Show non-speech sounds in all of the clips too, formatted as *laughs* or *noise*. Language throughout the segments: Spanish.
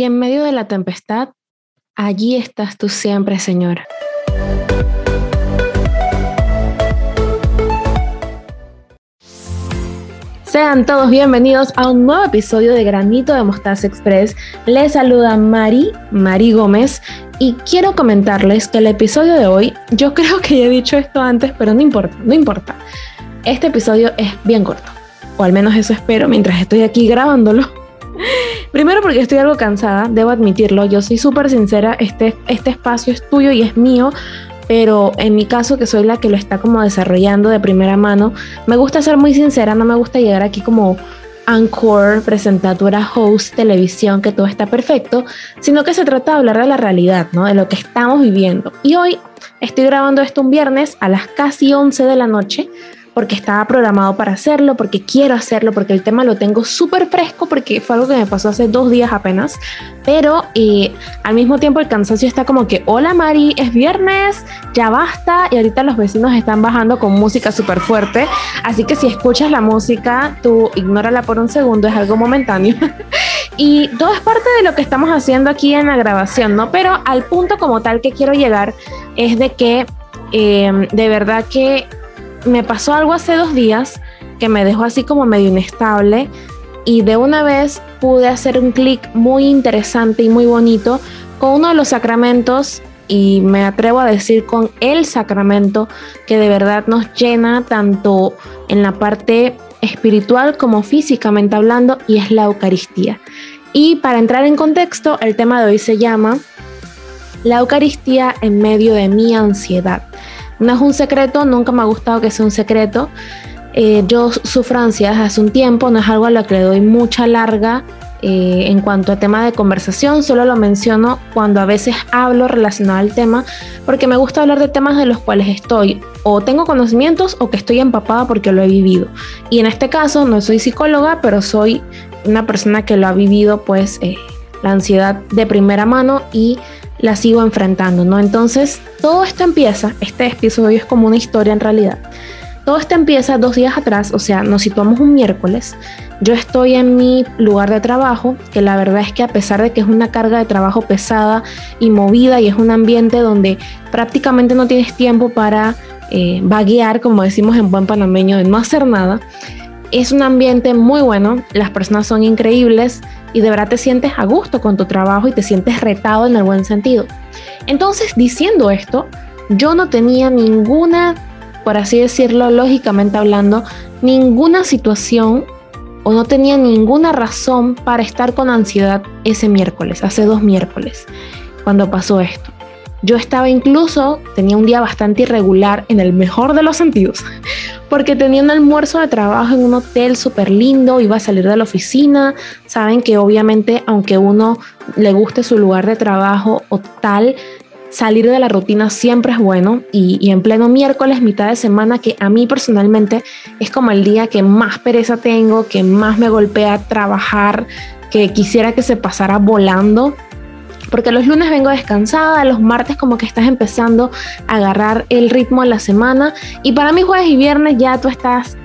y en medio de la tempestad, allí estás tú siempre, Señor. Sean todos bienvenidos a un nuevo episodio de Granito de Mostaza Express. Les saluda Mari, Mari Gómez, y quiero comentarles que el episodio de hoy, yo *laughs* creo que ya he dicho esto antes, pero no importa, no importa. Este episodio es bien corto, o al menos eso espero mientras estoy aquí grabándolo. Primero porque estoy algo cansada, debo admitirlo, yo soy súper sincera, este, este espacio es tuyo y es mío, pero en mi caso, que soy la que lo está como desarrollando de primera mano, me gusta ser muy sincera, no me gusta llegar aquí como anchor, presentadora, host, televisión, que todo está perfecto, sino que se trata de hablar de la realidad, ¿no? De lo que estamos viviendo. Y hoy estoy grabando esto un viernes a las casi 11 de la noche porque estaba programado para hacerlo, porque quiero hacerlo, porque el tema lo tengo súper fresco, porque fue algo que me pasó hace dos días apenas, pero eh, al mismo tiempo el cansancio está como que, hola Mari, es viernes, ya basta, y ahorita los vecinos están bajando con música súper fuerte, así que si escuchas la música, tú ignórala por un segundo, es algo momentáneo. *laughs* y todo es parte de lo que estamos haciendo aquí en la grabación, ¿no? Pero al punto como tal que quiero llegar es de que eh, de verdad que me pasó algo hace dos días que me dejó así como medio inestable y de una vez pude hacer un clic muy interesante y muy bonito con uno de los sacramentos y me atrevo a decir con el sacramento que de verdad nos llena tanto en la parte espiritual como físicamente hablando y es la Eucaristía. Y para entrar en contexto, el tema de hoy se llama La Eucaristía en medio de mi ansiedad. No es un secreto, nunca me ha gustado que sea un secreto. Eh, yo sufro ansiedad hace un tiempo, no es algo a lo que le doy mucha larga eh, en cuanto a tema de conversación, solo lo menciono cuando a veces hablo relacionado al tema, porque me gusta hablar de temas de los cuales estoy o tengo conocimientos o que estoy empapada porque lo he vivido. Y en este caso no soy psicóloga, pero soy una persona que lo ha vivido, pues eh, la ansiedad de primera mano y la sigo enfrentando, ¿no? Entonces, todo esto empieza, este episodio es como una historia en realidad. Todo esto empieza dos días atrás, o sea, nos situamos un miércoles. Yo estoy en mi lugar de trabajo, que la verdad es que a pesar de que es una carga de trabajo pesada y movida y es un ambiente donde prácticamente no tienes tiempo para eh, vaguear, como decimos en buen panameño, de no hacer nada, es un ambiente muy bueno, las personas son increíbles, y de verdad te sientes a gusto con tu trabajo y te sientes retado en el buen sentido. Entonces, diciendo esto, yo no tenía ninguna, por así decirlo, lógicamente hablando, ninguna situación o no tenía ninguna razón para estar con ansiedad ese miércoles, hace dos miércoles, cuando pasó esto. Yo estaba incluso, tenía un día bastante irregular en el mejor de los sentidos, porque tenía un almuerzo de trabajo en un hotel súper lindo, iba a salir de la oficina. Saben que obviamente, aunque uno le guste su lugar de trabajo o tal, salir de la rutina siempre es bueno y, y, en pleno miércoles, mitad de semana, que a mí personalmente es como el día que más pereza tengo, que más me golpea trabajar, que quisiera que se pasara volando porque los lunes vengo descansada, los martes como que estás empezando a agarrar el ritmo de la semana y para mí jueves y viernes ya tú estás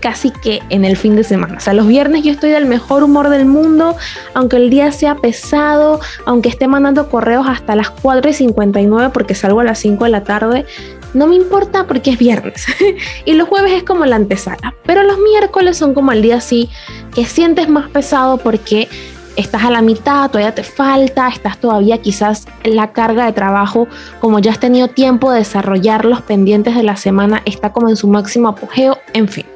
casi que en el fin de semana. O sea, los viernes yo estoy del mejor humor del mundo, aunque el día sea pesado, aunque esté mandando correos hasta las 4 y 59 porque salgo a las 5 de la tarde. No me importa porque es viernes *laughs* y los jueves es como la antesala, pero los miércoles son como el día así que sientes más pesado porque estás a la mitad, todavía te falta, estás todavía quizás en la carga de trabajo, como ya has tenido tiempo de desarrollar los pendientes de la semana, está como en su máximo apogeo, en fin.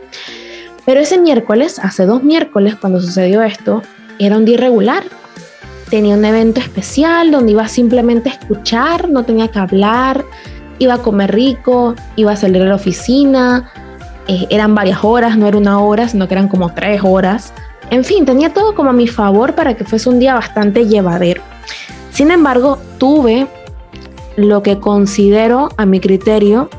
Pero ese miércoles, hace dos miércoles cuando sucedió esto, era un día irregular. Tenía un evento especial donde iba simplemente a escuchar, no tenía que hablar, iba a comer rico, iba a salir a la oficina, eh, eran varias horas, no era una hora, sino que eran como tres horas. En fin, tenía todo como a mi favor para que fuese un día bastante llevadero. Sin embargo, tuve lo que considero a mi criterio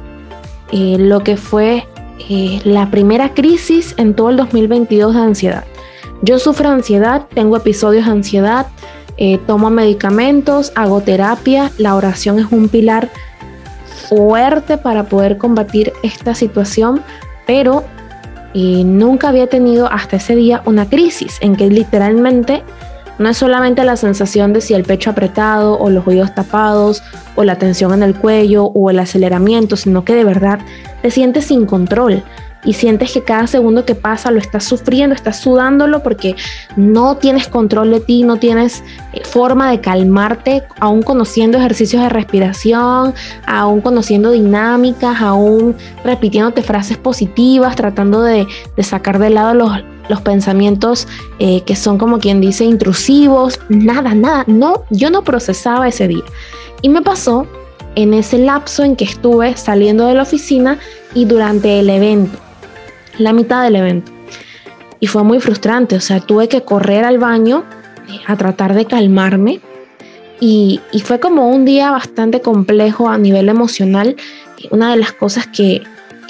eh, lo que fue eh, la primera crisis en todo el 2022 de ansiedad. Yo sufro ansiedad, tengo episodios de ansiedad, eh, tomo medicamentos, hago terapia, la oración es un pilar fuerte para poder combatir esta situación, pero y nunca había tenido hasta ese día una crisis en que literalmente no es solamente la sensación de si el pecho apretado o los oídos tapados o la tensión en el cuello o el aceleramiento, sino que de verdad te sientes sin control y sientes que cada segundo que pasa lo estás sufriendo, estás sudándolo porque no tienes control de ti, no tienes eh, forma de calmarte, aún conociendo ejercicios de respiración, aún conociendo dinámicas, aún repitiéndote frases positivas, tratando de, sacar de lado los, los pensamientos eh, que son como quien dice intrusivos, nada, nada, no, yo no procesaba ese día. Y me pasó en ese lapso en que estuve saliendo de la oficina y durante el evento la mitad del evento. Y fue muy frustrante, o sea, tuve que correr al baño eh, a tratar de calmarme y, fue como un día bastante complejo a nivel emocional. Una de las cosas que,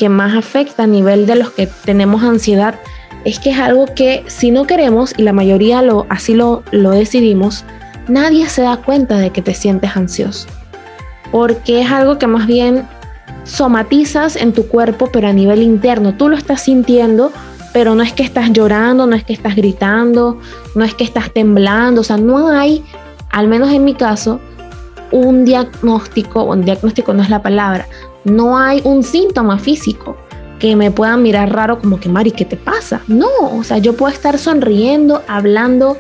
más afecta a nivel de los que tenemos ansiedad es que es algo que si no queremos, y la mayoría lo, así lo, lo decidimos, nadie se da cuenta de que te sientes ansioso. Porque es algo que más bien somatizas en tu cuerpo, pero a nivel interno. Tú lo estás sintiendo, pero no es que estás llorando, no es que estás gritando, no es que estás temblando. O sea, no hay, al menos en mi caso, un diagnóstico, un diagnóstico no es la palabra, no hay un síntoma físico que me puedan mirar raro como que, Mari, ¿qué te pasa? No, o sea, yo puedo estar sonriendo, hablando,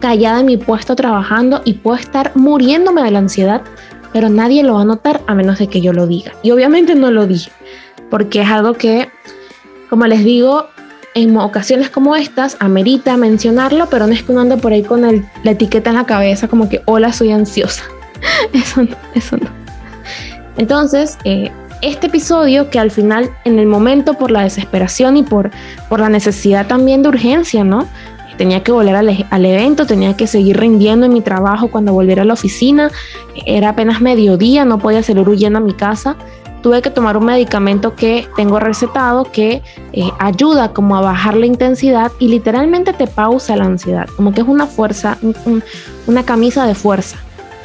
callada en mi puesto trabajando y puedo estar muriéndome de la ansiedad, pero nadie lo va a notar a menos de que yo lo diga. Y obviamente no lo dije, porque es algo que, como les digo, en ocasiones como estas, amerita mencionarlo, pero no es que uno ande por ahí con la etiqueta en la cabeza como que, hola, soy ansiosa. *laughs* eso no, eso no. Entonces, eh, este episodio que al final, en el momento, por la desesperación y por, por la necesidad también de urgencia, ¿no? Tenía que volver al, evento, tenía que seguir rindiendo en mi trabajo cuando volviera a la oficina. Era apenas mediodía, no podía salir huyendo a mi casa. Tuve que tomar un medicamento que tengo recetado que eh, ayuda como a bajar la intensidad y literalmente te pausa la ansiedad, como que es una fuerza, una camisa de fuerza.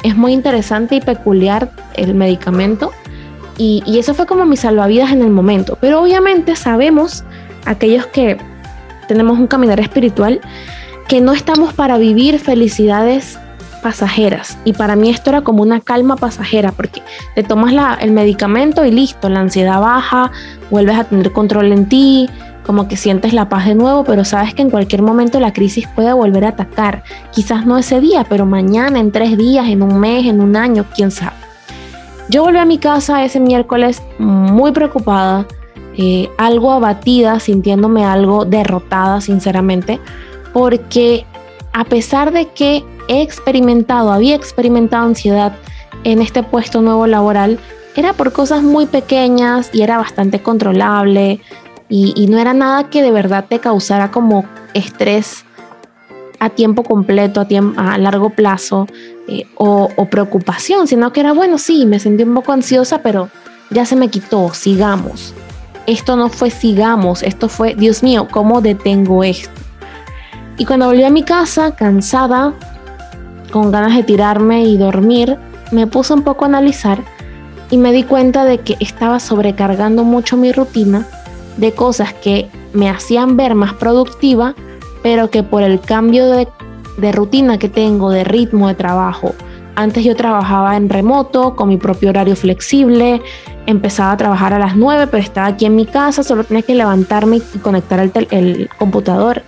Es muy interesante y peculiar el medicamento y, y eso fue como mi salvavidas en el momento. Pero obviamente sabemos, aquellos que tenemos un caminar espiritual que no estamos para vivir felicidades pasajeras. Y para mí esto era como una calma pasajera, porque te tomas el medicamento y listo, la ansiedad baja, vuelves a tener control en ti, como que sientes la paz de nuevo, pero sabes que en cualquier momento la crisis puede volver a atacar. Quizás no ese día, pero mañana, en tres días, en un mes, en un año, quién sabe. Yo volví a mi casa ese miércoles muy preocupada, eh, algo abatida, sintiéndome algo derrotada, sinceramente, porque a pesar de que he experimentado, había experimentado ansiedad en este puesto nuevo laboral, era por cosas muy pequeñas y era bastante controlable y, no era nada que de verdad te causara como estrés a tiempo completo, a, a largo plazo eh, o, o preocupación, sino que era bueno, sí, me sentí un poco ansiosa, pero ya se me quitó, sigamos esto no fue sigamos, esto fue, Dios mío, ¿cómo detengo esto? Y cuando volví a mi casa, cansada, con ganas de tirarme y dormir, me puse un poco a analizar y me di cuenta de que estaba sobrecargando mucho mi rutina de cosas que me hacían ver más productiva, pero que por el cambio de, de rutina que tengo, de ritmo de trabajo, antes yo trabajaba en remoto, con mi propio horario flexible, empezaba a trabajar a las 9, pero estaba aquí en mi casa, solo tenía que levantarme y conectar el, computador.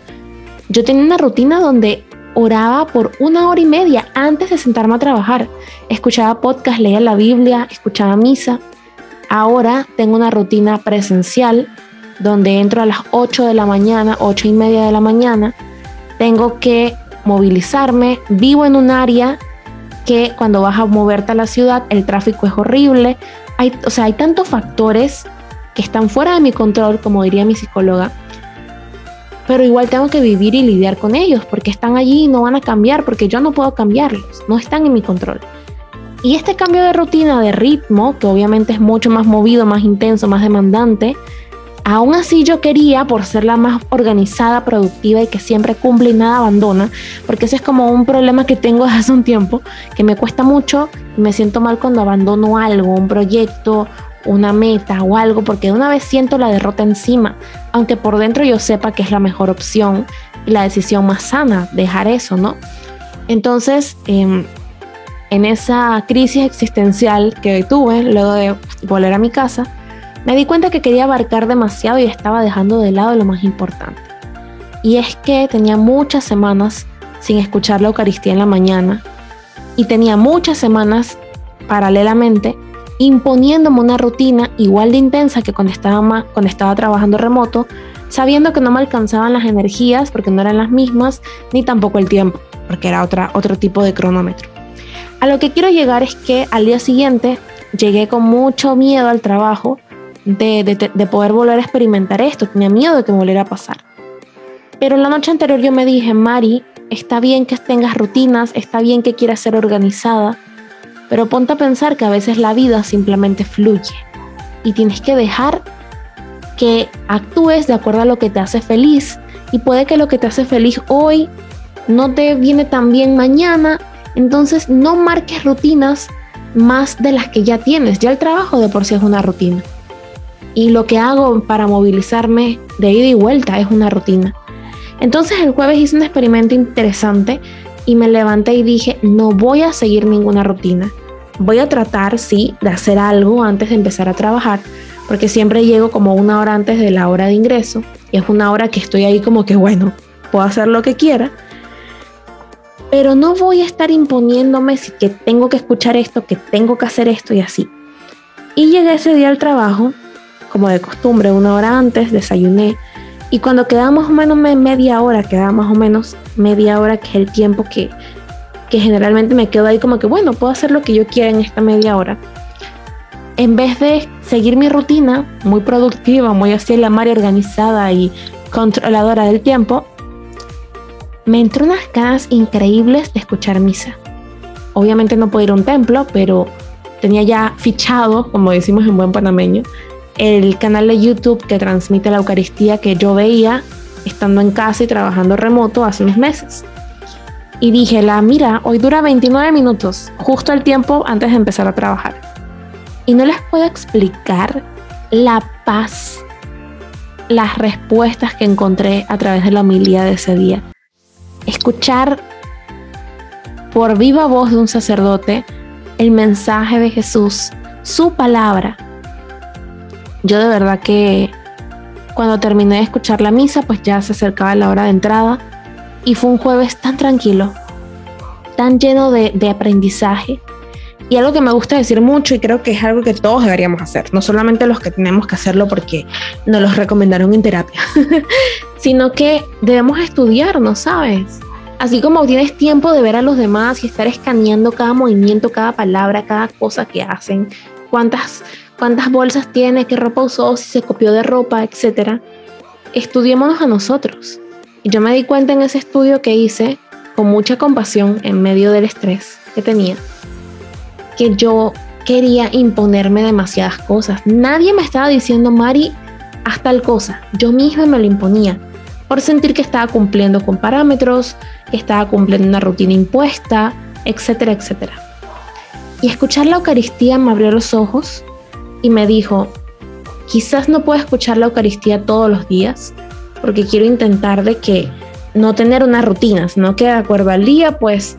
Yo tenía una rutina donde oraba por una hora y media antes de sentarme a trabajar. Escuchaba podcast, leía la Biblia, escuchaba misa. Ahora tengo una rutina presencial donde entro a las 8 de la mañana, 8 y media de la mañana. Tengo que movilizarme. Vivo en un área que cuando vas a moverte a la ciudad el tráfico es horrible. Hay, o sea, hay tantos factores que están fuera de mi control, como diría mi psicóloga, pero igual tengo que vivir y lidiar con ellos porque están allí y no van a cambiar porque yo no puedo cambiarlos, no están en mi control. Y este cambio de rutina, de ritmo, que obviamente es mucho más movido, más intenso, más demandante, Aún así yo quería, por ser la más organizada, productiva y que siempre cumple y nada abandona, porque ese es como un problema que tengo *laughs* desde hace un tiempo, que me cuesta mucho y me siento mal cuando abandono algo, un proyecto, una meta o algo, porque de una vez siento la derrota encima, aunque por dentro yo sepa que es la mejor opción y la decisión más sana, dejar eso, ¿no? Entonces, em, en esa crisis existencial que tuve luego de volver a mi casa, me di cuenta que quería abarcar demasiado y estaba dejando de lado lo más importante. Y es que tenía muchas semanas sin escuchar la Eucaristía en la mañana y tenía muchas semanas paralelamente imponiéndome una rutina igual de intensa que cuando estaba, cuando estaba trabajando remoto, sabiendo que no me alcanzaban las energías porque no eran las mismas, ni tampoco el tiempo, porque era otra, otro tipo de cronómetro. A lo que quiero llegar es que al día siguiente llegué con mucho miedo al trabajo de, de poder volver a experimentar esto, tenía miedo de que me volviera a pasar. Pero la noche anterior yo me dije, Mari, está bien que tengas rutinas, está bien que quieras ser organizada, pero ponte a pensar que a veces la vida simplemente fluye y tienes que dejar que actúes de acuerdo a lo que te hace feliz. Y puede que lo que te hace feliz hoy no te viene tan bien mañana. Entonces no marques rutinas más de las que ya tienes. Ya el trabajo de por sí es una rutina. Y lo que hago para movilizarme de ida y vuelta es una rutina. Entonces el jueves hice un experimento interesante y me levanté y dije, no voy a seguir ninguna rutina. Voy a tratar, sí, de hacer algo antes de empezar a trabajar, porque siempre llego como una hora antes de la hora de ingreso y es una hora que estoy ahí como que, bueno, puedo hacer lo que quiera. Pero no voy a estar imponiéndome si que tengo que escuchar esto, que tengo que hacer esto y así. Y llegué ese día al trabajo, como de costumbre, una hora antes, desayuné, y cuando quedaba más o menos media hora, quedaba más o menos media hora, que es el tiempo que, que generalmente me quedo ahí como que, bueno, puedo hacer lo que yo quiera en esta media hora. En vez de seguir mi rutina, muy productiva, muy así la mar organizada y controladora del tiempo, me entró unas ganas increíbles de escuchar misa. Obviamente no puedo ir a un templo, pero tenía ya fichado, como decimos en buen panameño, el canal de YouTube que transmite la Eucaristía que yo veía estando en casa y trabajando remoto hace unos meses. Y dije, la mira, hoy dura 29 minutos, justo el tiempo antes de empezar a trabajar. Y no les puedo explicar la paz, las respuestas que encontré a través de la homilía de ese día. Escuchar por viva voz de un sacerdote el mensaje de Jesús, su palabra, yo de verdad que cuando terminé de escuchar la misa, pues ya se acercaba la hora de entrada y fue un jueves tan tranquilo, tan lleno de, aprendizaje. Y algo que me gusta decir mucho y creo que es algo que todos deberíamos hacer, no solamente los que tenemos que hacerlo porque nos los recomendaron en terapia, *laughs* sino que debemos estudiarnos, ¿sabes? Así como tienes tiempo de ver a los demás y estar escaneando cada movimiento, cada palabra, cada cosa que hacen, cuántas cuántas bolsas tiene, qué ropa usó, si se copió de ropa, etc. Estudiémonos a nosotros. Y yo me di cuenta en ese estudio que hice, con mucha compasión en medio del estrés que tenía, que yo quería imponerme demasiadas cosas. Nadie me estaba diciendo, Mari, haz tal cosa. Yo misma me lo imponía por sentir que estaba cumpliendo con parámetros, que estaba cumpliendo una rutina impuesta, etcétera, etcétera. Y escuchar la Eucaristía me abrió los ojos y me dijo, quizás no puedo escuchar la Eucaristía todos los días, porque quiero intentar de que no tener una rutina, sino que de acuerdo al día, pues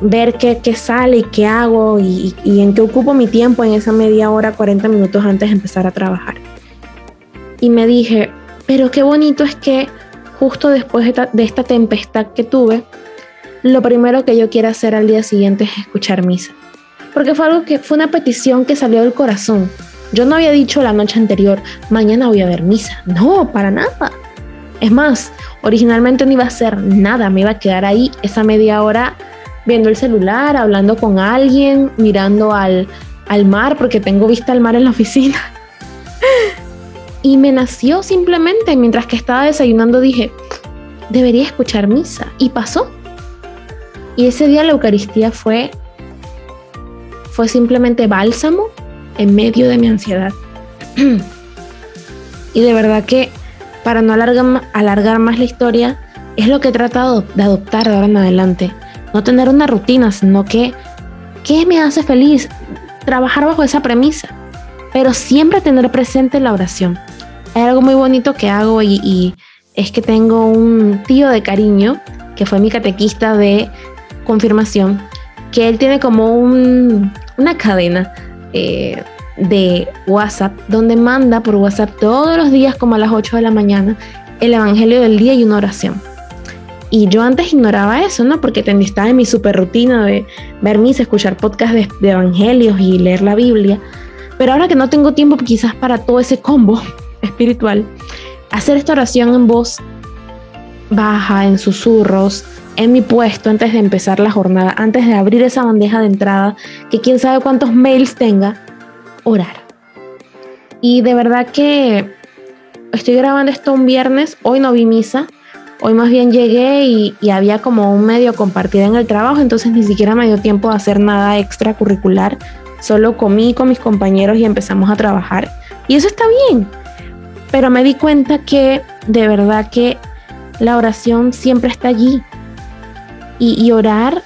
ver qué, qué sale y qué hago y, en qué ocupo mi tiempo en esa media hora, 40 minutos antes de empezar a trabajar. Y me dije, pero qué bonito es que justo después de esta tempestad que tuve, lo primero que yo quiero hacer al día siguiente es escuchar misa. Porque fue algo que fue una petición que salió del corazón yo no había dicho la noche anterior, mañana voy a ver misa. No, para nada. Es más, originalmente no iba a hacer nada, me iba a quedar ahí esa media hora viendo el celular, hablando con alguien, mirando al, al mar, porque tengo vista al mar en la oficina. *laughs* y me nació simplemente, mientras que estaba desayunando, dije, debería escuchar misa. Y pasó. Y ese día la Eucaristía fue, fue simplemente bálsamo en medio de mi ansiedad. *clears throat* y de verdad que para no alargar, alargar más la historia, es lo que he tratado de adoptar de ahora en adelante. No tener una rutina, sino que, ¿qué me hace feliz? Trabajar bajo esa premisa, pero siempre tener presente la oración. Hay algo muy bonito que hago y, y es que tengo un tío de cariño que fue mi catequista de confirmación que él tiene como una cadena eh, de WhatsApp donde manda por WhatsApp todos los días como a las 8 de la mañana el Evangelio del día y una oración. Y yo antes ignoraba eso, ¿no? Porque estaba en mi super rutina de ver misa, escuchar podcasts de, de, evangelios y leer la Biblia. Pero ahora que no tengo tiempo quizás para todo ese combo *laughs* espiritual, hacer esta oración en voz baja, en susurros, en mi puesto antes de empezar la jornada, antes de abrir esa bandeja de entrada, que quién sabe cuántos mails tenga, orar. Y de verdad que estoy grabando esto un viernes, hoy no vi misa, Hoy más bien llegué y, había como un medio compartido en el trabajo, entonces ni siquiera me dio tiempo de hacer nada extracurricular. Solo comí con mis compañeros y empezamos a trabajar. Y eso está bien. Pero me di cuenta que de verdad que la oración siempre está allí. Y, y orar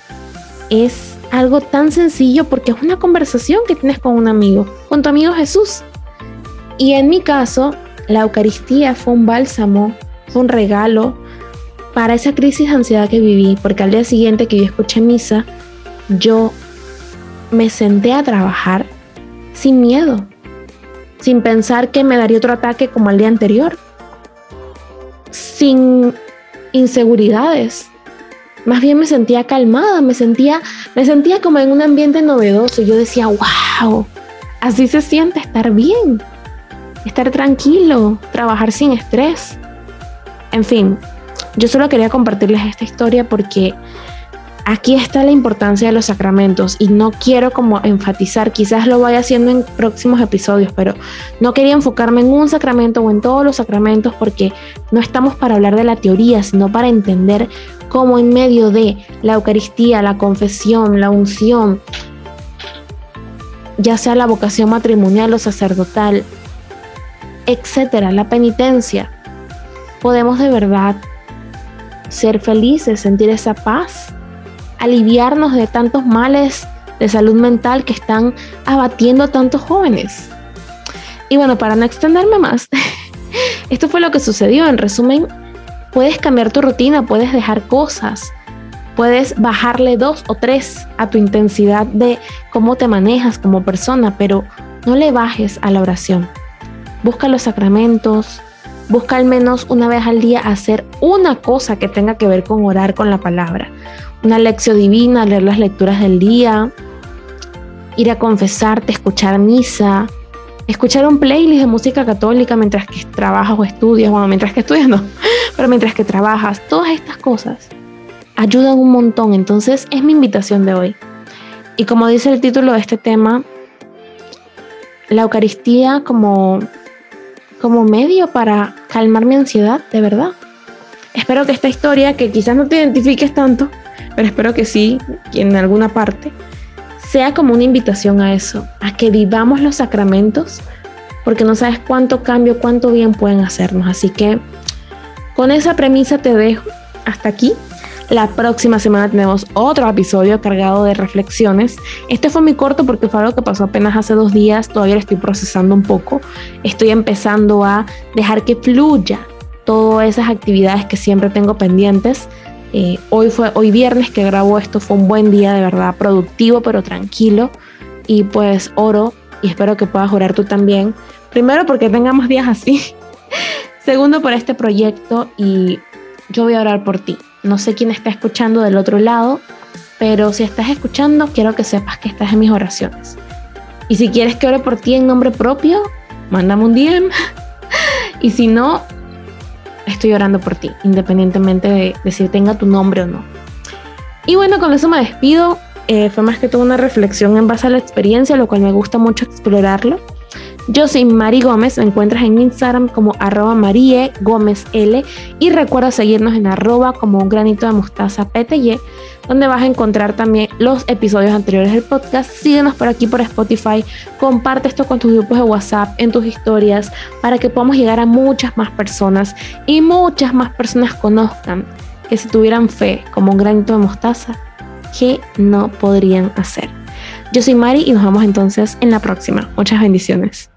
es algo tan sencillo porque es una conversación que tienes con un amigo, con tu amigo Jesús. Y en mi caso, la Eucaristía fue un bálsamo, fue un regalo, para esa crisis de ansiedad que viví, porque al día siguiente que yo escuché misa, yo me senté a trabajar sin miedo, sin pensar que me daría otro ataque como el día anterior, sin inseguridades. Más bien me sentía calmada, me sentía, me sentía como en un ambiente novedoso. Yo decía, wow, así se siente estar bien, estar tranquilo, trabajar sin estrés. En fin, yo solo quería compartirles esta historia porque aquí está la importancia de los sacramentos y no quiero como enfatizar, quizás lo vaya haciendo en próximos episodios, pero no quería enfocarme en un sacramento o en todos los sacramentos porque no estamos para hablar de la teoría, sino para entender cómo en medio de la Eucaristía, la confesión, la unción, ya sea la vocación matrimonial o sacerdotal, etcétera, la penitencia, podemos de verdad ser felices, sentir esa paz, aliviarnos de tantos males de salud mental que están abatiendo a tantos jóvenes. Y bueno, para no extenderme más, *laughs* esto fue lo que sucedió. En resumen, puedes cambiar tu rutina, puedes dejar cosas, puedes bajarle dos o tres a tu intensidad de cómo te manejas como persona, pero no le bajes a la oración. Busca los sacramentos, Busca al menos una vez al día hacer una cosa que tenga que ver con orar con la palabra. Una lección divina, leer las lecturas del día, ir a confesarte, escuchar misa, escuchar un playlist de música católica mientras que trabajas o estudias, bueno, mientras que estudias no, *laughs* pero mientras que trabajas, todas estas cosas ayudan un montón. Entonces es mi invitación de hoy. Y como dice el título de este tema, la Eucaristía como como medio para calmar mi ansiedad, de verdad. Espero que esta historia, que quizás no te identifiques tanto, pero espero que sí, en alguna parte, sea como una invitación a eso, a que vivamos los sacramentos, porque no sabes cuánto cambio, cuánto bien pueden hacernos. Así que con esa premisa te dejo hasta aquí. La próxima semana tenemos otro episodio cargado de reflexiones. Este fue muy corto porque fue algo que pasó apenas hace dos días. Todavía lo estoy procesando un poco. Estoy empezando a dejar que fluya todas esas actividades que siempre tengo pendientes. Eh, hoy fue hoy viernes que grabo esto. Fue un buen día de verdad, productivo pero tranquilo. Y pues oro y espero que puedas orar tú también. Primero porque tengamos días así. *laughs* Segundo por este proyecto y yo voy a orar por ti. No sé quién está escuchando del otro lado, pero si estás escuchando, quiero que sepas que estás en mis oraciones. Y si quieres que ore por ti en nombre propio, mándame un DM. *laughs* y si no, estoy orando por ti, independientemente de, si tenga tu nombre o no. Y bueno, con eso me despido. Eh, fue más que todo una reflexión en base a la experiencia, lo cual me gusta mucho explorarlo. Yo soy Mari Gómez, me encuentras en Instagram como arroba Marie Gómez L y recuerda seguirnos en arroba como un granito de mostaza PTY, donde vas a encontrar también los episodios anteriores del podcast. Síguenos por aquí por Spotify, comparte esto con tus grupos de WhatsApp, en tus historias, para que podamos llegar a muchas más personas y muchas más personas conozcan que si tuvieran fe como un granito de mostaza, ¿qué no podrían hacer? Yo soy Mari y nos vemos entonces en la próxima. Muchas bendiciones.